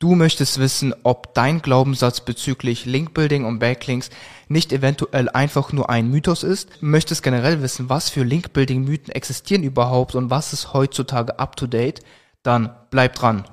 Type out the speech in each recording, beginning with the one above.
Du möchtest wissen, ob dein Glaubenssatz bezüglich Linkbuilding und Backlinks nicht eventuell einfach nur ein Mythos ist, möchtest generell wissen, was für Linkbuilding-Mythen existieren überhaupt und was ist heutzutage up-to-date, dann bleib dran.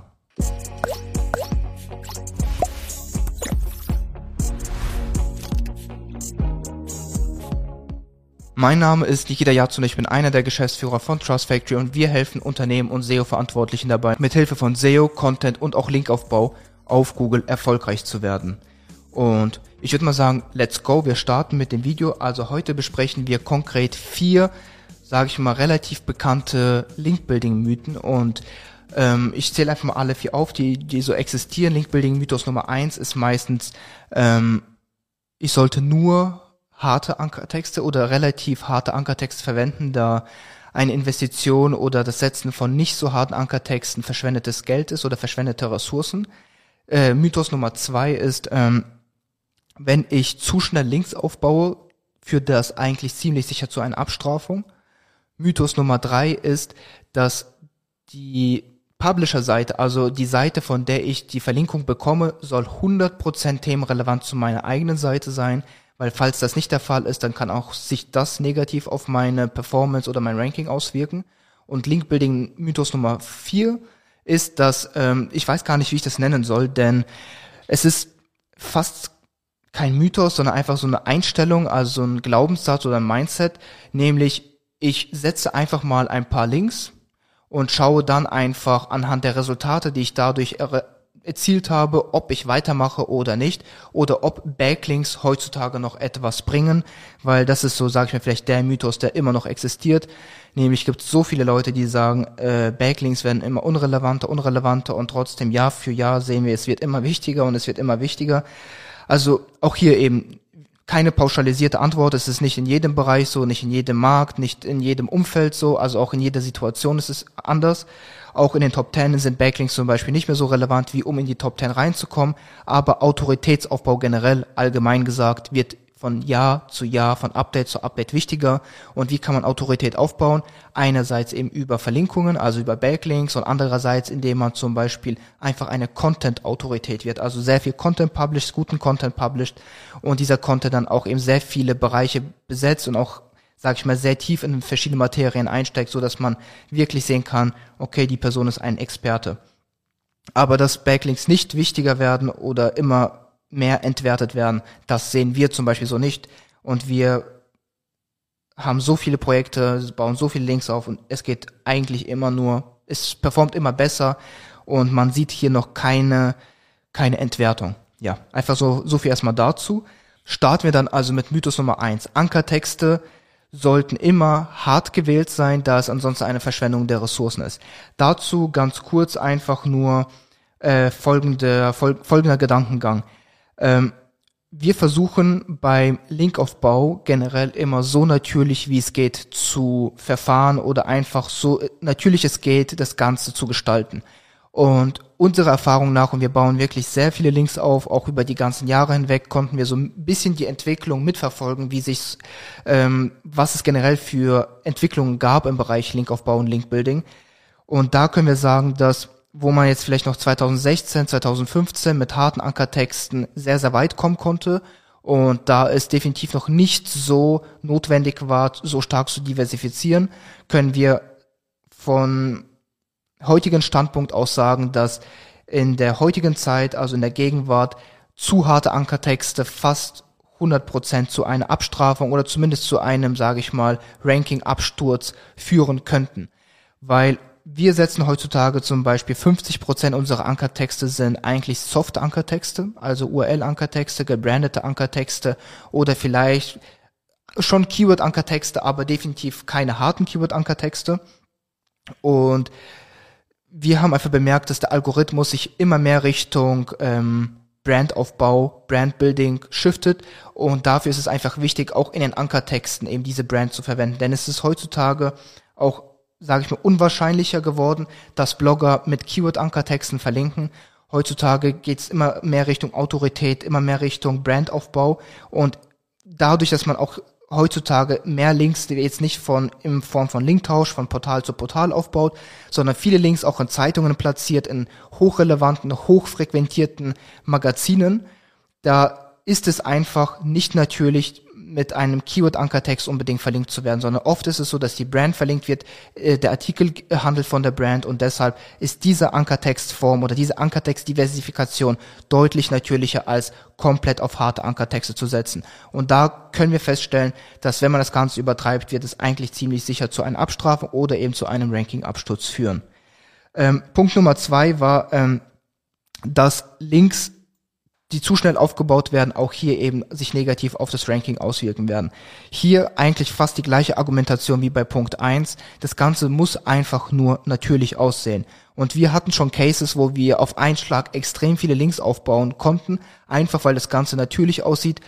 Mein Name ist Nikita Yatsun, ich bin einer der Geschäftsführer von Trust Factory und wir helfen Unternehmen und SEO-Verantwortlichen dabei, mithilfe von SEO, Content und auch Linkaufbau auf Google erfolgreich zu werden. Und ich würde mal sagen, let's go, wir starten mit dem Video. Also heute besprechen wir konkret vier, sage ich mal, relativ bekannte Link-Building-Mythen und ähm, ich zähle einfach mal alle vier auf, die, die so existieren. Link-Building-Mythos Nummer eins ist meistens, ähm, ich sollte nur harte Ankertexte oder relativ harte Ankertexte verwenden, da eine Investition oder das Setzen von nicht so harten Ankertexten verschwendetes Geld ist oder verschwendete Ressourcen. Äh, Mythos Nummer zwei ist, ähm, wenn ich zu schnell Links aufbaue, führt das eigentlich ziemlich sicher zu einer Abstrafung. Mythos Nummer drei ist, dass die Publisher-Seite, also die Seite, von der ich die Verlinkung bekomme, soll 100% themenrelevant zu meiner eigenen Seite sein. Weil falls das nicht der Fall ist, dann kann auch sich das negativ auf meine Performance oder mein Ranking auswirken. Und Link-Building Mythos Nummer vier ist, dass ähm, ich weiß gar nicht, wie ich das nennen soll, denn es ist fast kein Mythos, sondern einfach so eine Einstellung, also ein Glaubenssatz oder ein Mindset, nämlich ich setze einfach mal ein paar Links und schaue dann einfach anhand der Resultate, die ich dadurch erzielt habe, ob ich weitermache oder nicht oder ob Backlinks heutzutage noch etwas bringen, weil das ist so, sage ich mir vielleicht der Mythos, der immer noch existiert. Nämlich gibt es so viele Leute, die sagen, äh, Backlinks werden immer unrelevanter, unrelevanter und trotzdem Jahr für Jahr sehen wir, es wird immer wichtiger und es wird immer wichtiger. Also auch hier eben keine pauschalisierte Antwort. Es ist nicht in jedem Bereich so, nicht in jedem Markt, nicht in jedem Umfeld so, also auch in jeder Situation ist es anders. Auch in den Top Ten sind Backlinks zum Beispiel nicht mehr so relevant, wie um in die Top Ten reinzukommen. Aber Autoritätsaufbau generell, allgemein gesagt, wird von Jahr zu Jahr, von Update zu Update wichtiger. Und wie kann man Autorität aufbauen? Einerseits eben über Verlinkungen, also über Backlinks und andererseits, indem man zum Beispiel einfach eine Content-Autorität wird, also sehr viel Content published, guten Content published und dieser Content dann auch eben sehr viele Bereiche besetzt und auch sag ich mal, sehr tief in verschiedene Materien einsteigt, so dass man wirklich sehen kann, okay, die Person ist ein Experte. Aber dass Backlinks nicht wichtiger werden oder immer mehr entwertet werden. Das sehen wir zum Beispiel so nicht. Und wir haben so viele Projekte, bauen so viele Links auf und es geht eigentlich immer nur, es performt immer besser und man sieht hier noch keine, keine Entwertung. Ja, einfach so, so viel erstmal dazu. Starten wir dann also mit Mythos Nummer eins. Ankertexte sollten immer hart gewählt sein, da es ansonsten eine Verschwendung der Ressourcen ist. Dazu ganz kurz einfach nur äh, folgende, fol folgender Gedankengang. Ähm, wir versuchen beim Linkaufbau generell immer so natürlich wie es geht zu verfahren oder einfach so natürlich es geht, das Ganze zu gestalten. Und unserer Erfahrung nach, und wir bauen wirklich sehr viele Links auf, auch über die ganzen Jahre hinweg, konnten wir so ein bisschen die Entwicklung mitverfolgen, wie sich, ähm, was es generell für Entwicklungen gab im Bereich Linkaufbau und Linkbuilding. Und da können wir sagen, dass wo man jetzt vielleicht noch 2016, 2015 mit harten Ankertexten sehr, sehr weit kommen konnte. Und da es definitiv noch nicht so notwendig war, so stark zu diversifizieren, können wir von heutigen Standpunkt aus sagen, dass in der heutigen Zeit, also in der Gegenwart, zu harte Ankertexte fast 100% zu einer Abstrafung oder zumindest zu einem, sage ich mal, Ranking-Absturz führen könnten. Weil wir setzen heutzutage zum Beispiel 50 Prozent unserer Ankertexte sind eigentlich Soft-Ankertexte, also URL-Ankertexte, gebrandete Ankertexte oder vielleicht schon Keyword-Ankertexte, aber definitiv keine harten Keyword-Ankertexte. Und wir haben einfach bemerkt, dass der Algorithmus sich immer mehr Richtung ähm, Brandaufbau, Brandbuilding shiftet. Und dafür ist es einfach wichtig, auch in den Ankertexten eben diese Brand zu verwenden, denn es ist heutzutage auch sage ich mal, unwahrscheinlicher geworden, dass Blogger mit Keyword-Ankertexten verlinken. Heutzutage geht es immer mehr Richtung Autorität, immer mehr Richtung Brandaufbau. Und dadurch, dass man auch heutzutage mehr Links, die jetzt nicht von in Form von Linktausch von Portal zu Portal aufbaut, sondern viele Links auch in Zeitungen platziert, in hochrelevanten, hochfrequentierten Magazinen. Da ist es einfach nicht natürlich, mit einem Keyword-Ankertext unbedingt verlinkt zu werden, sondern oft ist es so, dass die Brand verlinkt wird, äh, der Artikel handelt von der Brand und deshalb ist diese Ankertextform oder diese Ankertext-Diversifikation deutlich natürlicher als komplett auf harte Ankertexte zu setzen. Und da können wir feststellen, dass wenn man das Ganze übertreibt, wird es eigentlich ziemlich sicher zu einer Abstrafung oder eben zu einem Ranking-Absturz führen. Ähm, Punkt Nummer zwei war, ähm, dass Links die zu schnell aufgebaut werden, auch hier eben sich negativ auf das Ranking auswirken werden. Hier eigentlich fast die gleiche Argumentation wie bei Punkt 1. Das Ganze muss einfach nur natürlich aussehen. Und wir hatten schon Cases, wo wir auf einen Schlag extrem viele Links aufbauen konnten, einfach weil das Ganze natürlich aussieht,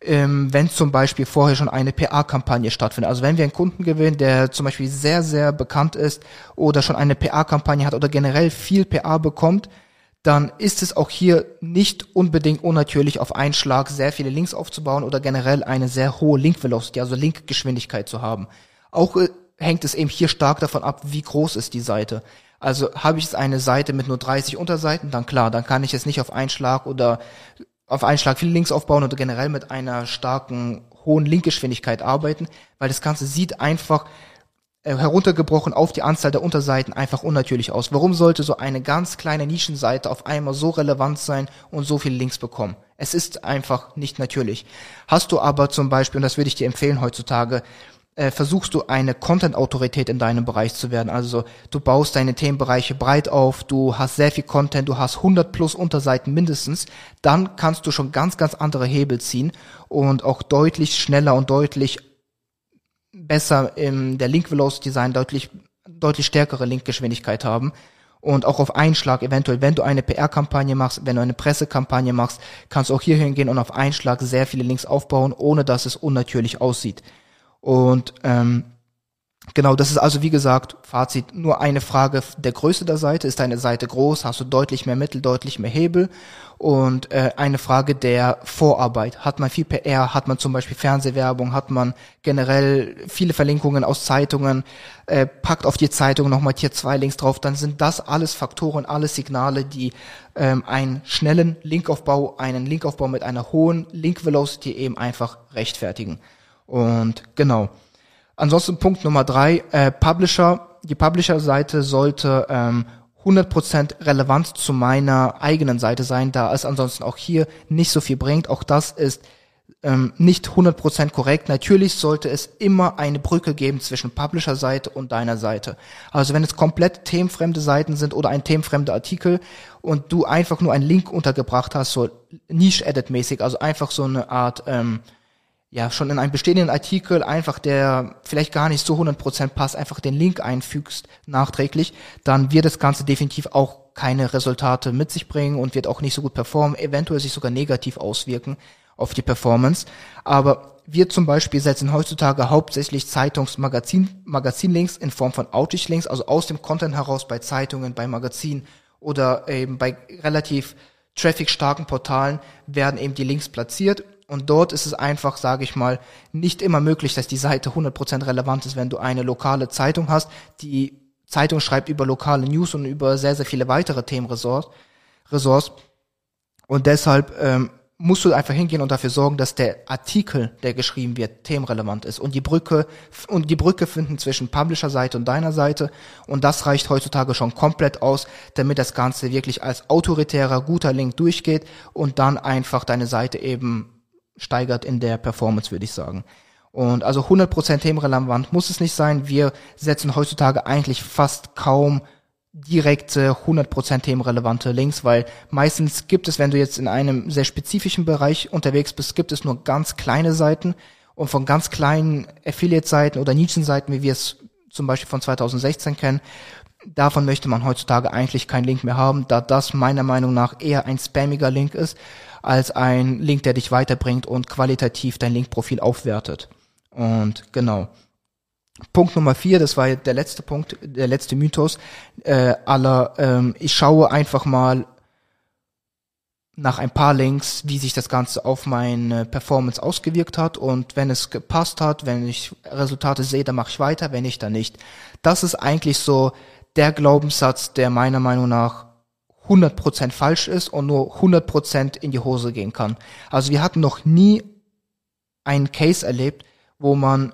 ähm, wenn zum Beispiel vorher schon eine PA-Kampagne stattfindet. Also wenn wir einen Kunden gewinnen, der zum Beispiel sehr, sehr bekannt ist oder schon eine PA-Kampagne hat oder generell viel PA bekommt, dann ist es auch hier nicht unbedingt unnatürlich, auf einen Schlag sehr viele Links aufzubauen oder generell eine sehr hohe Link-Velocity, also Link-Geschwindigkeit zu haben. Auch äh, hängt es eben hier stark davon ab, wie groß ist die Seite. Also habe ich jetzt eine Seite mit nur 30 Unterseiten, dann klar, dann kann ich jetzt nicht auf einen Schlag oder auf einen Schlag viele Links aufbauen oder generell mit einer starken hohen Linkgeschwindigkeit arbeiten, weil das Ganze sieht einfach heruntergebrochen auf die Anzahl der Unterseiten einfach unnatürlich aus. Warum sollte so eine ganz kleine Nischenseite auf einmal so relevant sein und so viele Links bekommen? Es ist einfach nicht natürlich. Hast du aber zum Beispiel, und das würde ich dir empfehlen heutzutage, äh, versuchst du eine Content-Autorität in deinem Bereich zu werden. Also du baust deine Themenbereiche breit auf, du hast sehr viel Content, du hast 100 plus Unterseiten mindestens, dann kannst du schon ganz, ganz andere Hebel ziehen und auch deutlich schneller und deutlich besser im der Link Velocity sein, deutlich deutlich stärkere Linkgeschwindigkeit haben und auch auf Einschlag eventuell, wenn du eine PR-Kampagne machst, wenn du eine Pressekampagne machst, kannst du auch hier hingehen und auf Einschlag sehr viele Links aufbauen, ohne dass es unnatürlich aussieht. Und ähm, Genau, das ist also wie gesagt, Fazit, nur eine Frage der Größe der Seite. Ist deine Seite groß? Hast du deutlich mehr Mittel, deutlich mehr Hebel? Und äh, eine Frage der Vorarbeit. Hat man viel PR? Hat man zum Beispiel Fernsehwerbung? Hat man generell viele Verlinkungen aus Zeitungen? Äh, packt auf die Zeitung nochmal Tier 2 Links drauf. Dann sind das alles Faktoren, alles Signale, die ähm, einen schnellen Linkaufbau, einen Linkaufbau mit einer hohen Link-Velocity eben einfach rechtfertigen. Und genau. Ansonsten Punkt Nummer drei, äh, Publisher. Die Publisher-Seite sollte ähm, 100% relevant zu meiner eigenen Seite sein, da es ansonsten auch hier nicht so viel bringt. Auch das ist ähm, nicht 100% korrekt. Natürlich sollte es immer eine Brücke geben zwischen Publisher-Seite und deiner Seite. Also wenn es komplett themenfremde Seiten sind oder ein themenfremder Artikel und du einfach nur einen Link untergebracht hast, so Niche-Edit-mäßig, also einfach so eine Art ähm, ja, schon in einem bestehenden Artikel einfach, der vielleicht gar nicht so 100% passt, einfach den Link einfügst nachträglich, dann wird das Ganze definitiv auch keine Resultate mit sich bringen und wird auch nicht so gut performen, eventuell sich sogar negativ auswirken auf die Performance. Aber wir zum Beispiel setzen heutzutage hauptsächlich Zeitungs-Magazin, Magazinlinks in Form von Outage-Links, also aus dem Content heraus bei Zeitungen, bei Magazinen oder eben bei relativ traffic-starken Portalen werden eben die Links platziert und dort ist es einfach, sage ich mal, nicht immer möglich, dass die Seite 100% relevant ist, wenn du eine lokale Zeitung hast. Die Zeitung schreibt über lokale News und über sehr, sehr viele weitere Themenressorts. Ressorts. Und deshalb ähm, musst du einfach hingehen und dafür sorgen, dass der Artikel, der geschrieben wird, themenrelevant ist. Und die Brücke, und die Brücke finden zwischen Publisher-Seite und deiner Seite. Und das reicht heutzutage schon komplett aus, damit das Ganze wirklich als autoritärer, guter Link durchgeht und dann einfach deine Seite eben steigert in der Performance, würde ich sagen. Und also 100% themenrelevant muss es nicht sein. Wir setzen heutzutage eigentlich fast kaum direkte 100% themenrelevante Links, weil meistens gibt es, wenn du jetzt in einem sehr spezifischen Bereich unterwegs bist, gibt es nur ganz kleine Seiten und von ganz kleinen Affiliate-Seiten oder Nischenseiten, wie wir es zum Beispiel von 2016 kennen, davon möchte man heutzutage eigentlich keinen Link mehr haben, da das meiner Meinung nach eher ein spammiger Link ist als ein Link, der dich weiterbringt und qualitativ dein Linkprofil aufwertet. Und genau. Punkt Nummer vier, das war der letzte Punkt, der letzte Mythos äh, aller. Ähm, ich schaue einfach mal nach ein paar Links, wie sich das Ganze auf meine Performance ausgewirkt hat und wenn es gepasst hat, wenn ich Resultate sehe, dann mache ich weiter, wenn nicht, dann nicht. Das ist eigentlich so der Glaubenssatz, der meiner Meinung nach 100% falsch ist und nur 100% in die Hose gehen kann. Also wir hatten noch nie einen Case erlebt, wo man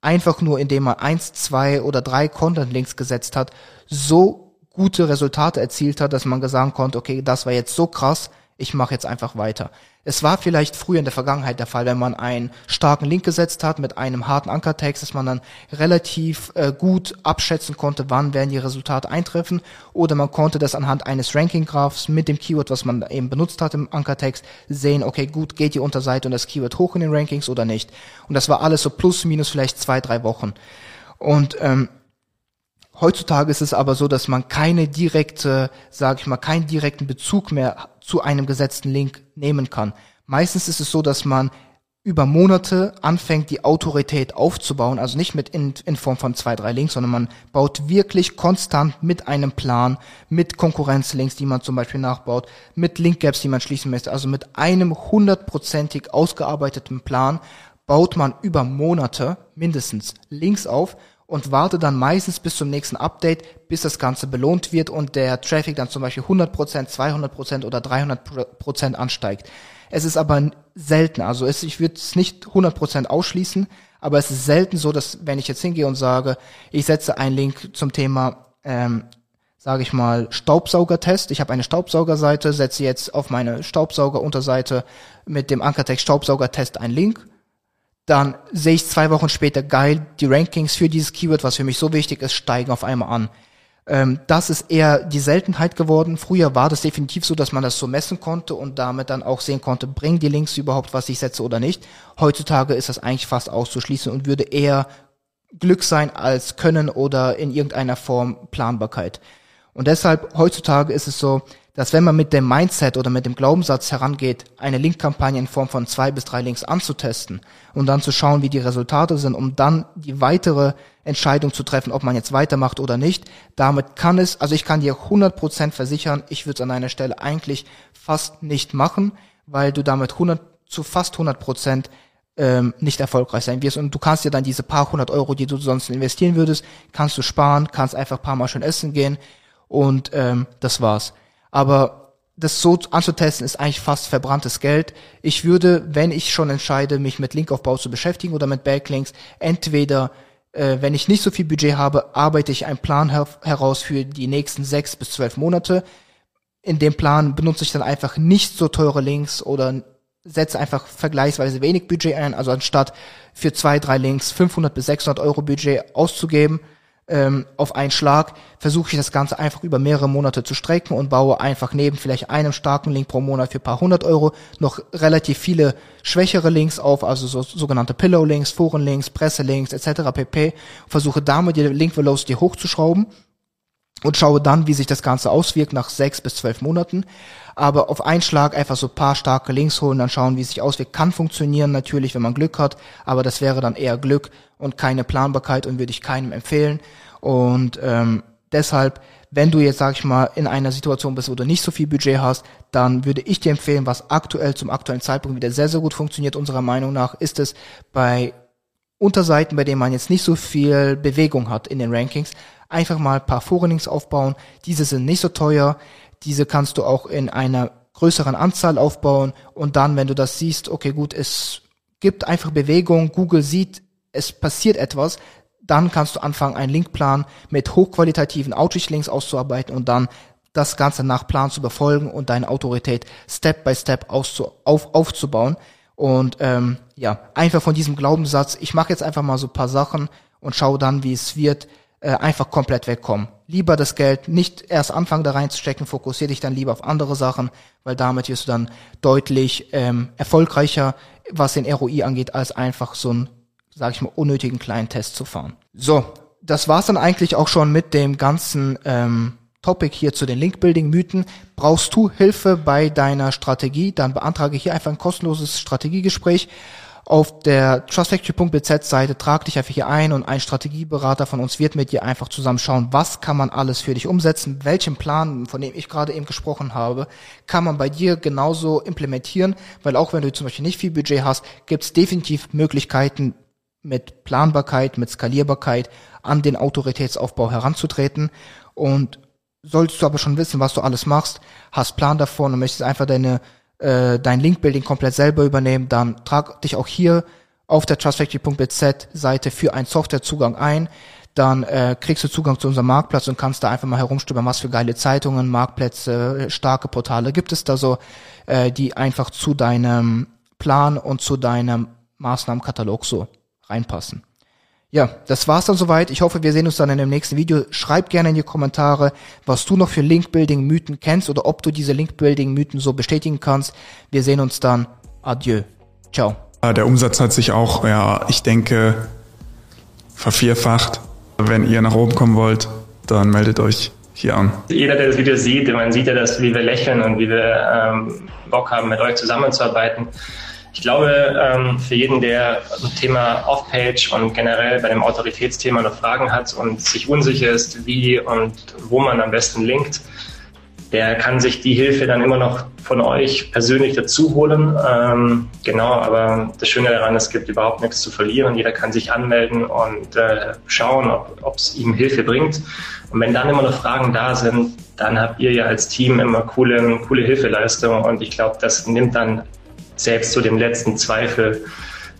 einfach nur, indem man eins, zwei oder drei Content-Links gesetzt hat, so gute Resultate erzielt hat, dass man sagen konnte, okay, das war jetzt so krass, ich mache jetzt einfach weiter. Es war vielleicht früher in der Vergangenheit der Fall, wenn man einen starken Link gesetzt hat mit einem harten Ankertext, dass man dann relativ äh, gut abschätzen konnte, wann werden die Resultate eintreffen oder man konnte das anhand eines Ranking-Graphs mit dem Keyword, was man eben benutzt hat im Ankertext, sehen, okay, gut, geht die Unterseite und das Keyword hoch in den Rankings oder nicht. Und das war alles so plus, minus vielleicht zwei, drei Wochen. Und ähm, Heutzutage ist es aber so, dass man keine direkte, sage ich mal, keinen direkten Bezug mehr zu einem gesetzten Link nehmen kann. Meistens ist es so, dass man über Monate anfängt, die Autorität aufzubauen, also nicht mit in, in Form von zwei, drei Links, sondern man baut wirklich konstant mit einem Plan, mit Konkurrenzlinks, die man zum Beispiel nachbaut, mit Linkgaps, die man schließen möchte, also mit einem hundertprozentig ausgearbeiteten Plan baut man über Monate mindestens Links auf und warte dann meistens bis zum nächsten Update, bis das Ganze belohnt wird und der Traffic dann zum Beispiel 100%, 200% oder 300% ansteigt. Es ist aber selten, also es, ich würde es nicht 100% ausschließen, aber es ist selten so, dass wenn ich jetzt hingehe und sage, ich setze einen Link zum Thema, ähm, sage ich mal, Staubsaugertest. Ich habe eine Staubsaugerseite, setze jetzt auf meine Staubsaugerunterseite mit dem Ankertext Staubsaugertest einen Link dann sehe ich zwei Wochen später, geil, die Rankings für dieses Keyword, was für mich so wichtig ist, steigen auf einmal an. Ähm, das ist eher die Seltenheit geworden. Früher war das definitiv so, dass man das so messen konnte und damit dann auch sehen konnte, bringen die Links überhaupt, was ich setze oder nicht. Heutzutage ist das eigentlich fast auszuschließen und würde eher Glück sein als Können oder in irgendeiner Form Planbarkeit. Und deshalb heutzutage ist es so, dass wenn man mit dem Mindset oder mit dem Glaubenssatz herangeht, eine Linkkampagne in Form von zwei bis drei Links anzutesten und dann zu schauen, wie die Resultate sind, um dann die weitere Entscheidung zu treffen, ob man jetzt weitermacht oder nicht, damit kann es, also ich kann dir 100% versichern, ich würde es an einer Stelle eigentlich fast nicht machen, weil du damit 100 zu fast 100% ähm, nicht erfolgreich sein wirst. Und du kannst dir dann diese paar hundert Euro, die du sonst investieren würdest, kannst du sparen, kannst einfach paar Mal schön essen gehen und ähm, das war's. Aber das so anzutesten ist eigentlich fast verbranntes Geld. Ich würde, wenn ich schon entscheide, mich mit Linkaufbau zu beschäftigen oder mit Backlinks, entweder äh, wenn ich nicht so viel Budget habe, arbeite ich einen Plan her heraus für die nächsten sechs bis zwölf Monate. In dem Plan benutze ich dann einfach nicht so teure Links oder setze einfach vergleichsweise wenig Budget ein. Also anstatt für zwei, drei Links 500 bis 600 Euro Budget auszugeben, ähm, auf einen Schlag versuche ich das Ganze einfach über mehrere Monate zu strecken und baue einfach neben vielleicht einem starken Link pro Monat für paar hundert Euro noch relativ viele schwächere Links auf, also so, sogenannte Pillow-Links, Foren-Links, Presse-Links etc. pp. Versuche damit die Link-Velocity hochzuschrauben und schaue dann, wie sich das Ganze auswirkt nach sechs bis zwölf Monaten. Aber auf einen Schlag einfach so paar starke Links holen, dann schauen, wie es sich auswirkt. Kann funktionieren natürlich, wenn man Glück hat, aber das wäre dann eher Glück und keine Planbarkeit und würde ich keinem empfehlen. Und ähm, deshalb, wenn du jetzt, sag ich mal, in einer Situation bist, wo du nicht so viel Budget hast, dann würde ich dir empfehlen, was aktuell zum aktuellen Zeitpunkt wieder sehr, sehr gut funktioniert, unserer Meinung nach, ist es bei Unterseiten, bei denen man jetzt nicht so viel Bewegung hat in den Rankings, einfach mal ein paar Forenlinks aufbauen. Diese sind nicht so teuer. Diese kannst du auch in einer größeren Anzahl aufbauen. Und dann, wenn du das siehst, okay, gut, es gibt einfach Bewegung. Google sieht, es passiert etwas. Dann kannst du anfangen, einen Linkplan mit hochqualitativen Outreach-Links auszuarbeiten und dann das Ganze nach Plan zu befolgen und deine Autorität Step by Step auf, aufzubauen. Und ähm, ja, einfach von diesem Glaubenssatz, ich mache jetzt einfach mal so paar Sachen und schaue dann, wie es wird, äh, einfach komplett wegkommen. Lieber das Geld nicht erst anfangen da reinzustecken, fokussier dich dann lieber auf andere Sachen, weil damit wirst du dann deutlich ähm, erfolgreicher, was den ROI angeht, als einfach so einen, sag ich mal, unnötigen kleinen Test zu fahren. So, das war's dann eigentlich auch schon mit dem ganzen ähm, Topic hier zu den Link-Building-Mythen. Brauchst du Hilfe bei deiner Strategie, dann beantrage hier einfach ein kostenloses Strategiegespräch. Auf der trustfactory.bz Seite trag dich einfach hier ein und ein Strategieberater von uns wird mit dir einfach zusammen schauen, was kann man alles für dich umsetzen, welchen Plan, von dem ich gerade eben gesprochen habe, kann man bei dir genauso implementieren, weil auch wenn du zum Beispiel nicht viel Budget hast, gibt es definitiv Möglichkeiten mit Planbarkeit, mit Skalierbarkeit an den Autoritätsaufbau heranzutreten. Und solltest du aber schon wissen, was du alles machst, hast Plan davon und möchtest einfach deine äh, dein Link-Building komplett selber übernehmen, dann trag dich auch hier auf der trustfactory.bz Seite für einen Softwarezugang ein. Dann äh, kriegst du Zugang zu unserem Marktplatz und kannst da einfach mal herumstöbern, was für geile Zeitungen, Marktplätze, starke Portale gibt es da so, äh, die einfach zu deinem Plan und zu deinem Maßnahmenkatalog so reinpassen. Ja, das war's dann soweit. Ich hoffe, wir sehen uns dann in dem nächsten Video. Schreib gerne in die Kommentare, was du noch für Link-Building-Mythen kennst oder ob du diese Link-Building-Mythen so bestätigen kannst. Wir sehen uns dann. Adieu. Ciao. Der Umsatz hat sich auch, ja, ich denke, vervierfacht. Wenn ihr nach oben kommen wollt, dann meldet euch hier an. Jeder, der das Video sieht, man sieht ja, dass, wie wir lächeln und wie wir ähm, Bock haben, mit euch zusammenzuarbeiten. Ich glaube, ähm, für jeden, der ein Thema Off-Page und generell bei dem Autoritätsthema noch Fragen hat und sich unsicher ist, wie und wo man am besten linkt, der kann sich die Hilfe dann immer noch von euch persönlich dazu holen. Ähm, genau, aber das Schöne daran, es gibt überhaupt nichts zu verlieren. Jeder kann sich anmelden und äh, schauen, ob es ihm Hilfe bringt. Und wenn dann immer noch Fragen da sind, dann habt ihr ja als Team immer coole, coole Hilfeleistung. Und ich glaube, das nimmt dann selbst zu dem letzten Zweifel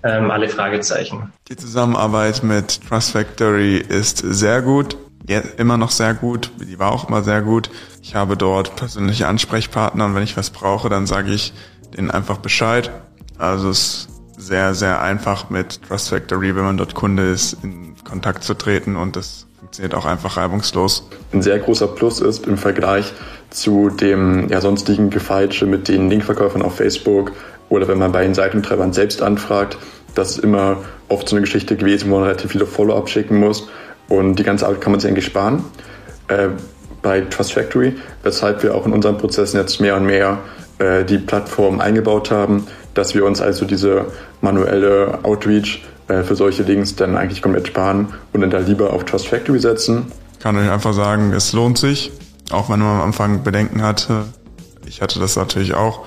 ähm, alle Fragezeichen. Die Zusammenarbeit mit Trust Factory ist sehr gut, ja, immer noch sehr gut, die war auch immer sehr gut. Ich habe dort persönliche Ansprechpartner und wenn ich was brauche, dann sage ich denen einfach Bescheid. Also es ist sehr, sehr einfach mit Trust Factory, wenn man dort Kunde ist, in Kontakt zu treten und das funktioniert auch einfach reibungslos. Ein sehr großer Plus ist im Vergleich zu dem ja, sonstigen Gefeitsche mit den Linkverkäufern auf Facebook oder wenn man bei den Seitentreibern selbst anfragt, das ist immer oft so eine Geschichte gewesen, wo man relativ viele Follow-up schicken muss. Und die ganze Arbeit kann man sich eigentlich sparen äh, bei Trust Factory, weshalb wir auch in unseren Prozessen jetzt mehr und mehr äh, die Plattform eingebaut haben, dass wir uns also diese manuelle Outreach äh, für solche Links dann eigentlich komplett sparen und dann da lieber auf Trust Factory setzen. Kann euch einfach sagen, es lohnt sich, auch wenn man am Anfang Bedenken hatte. Ich hatte das natürlich auch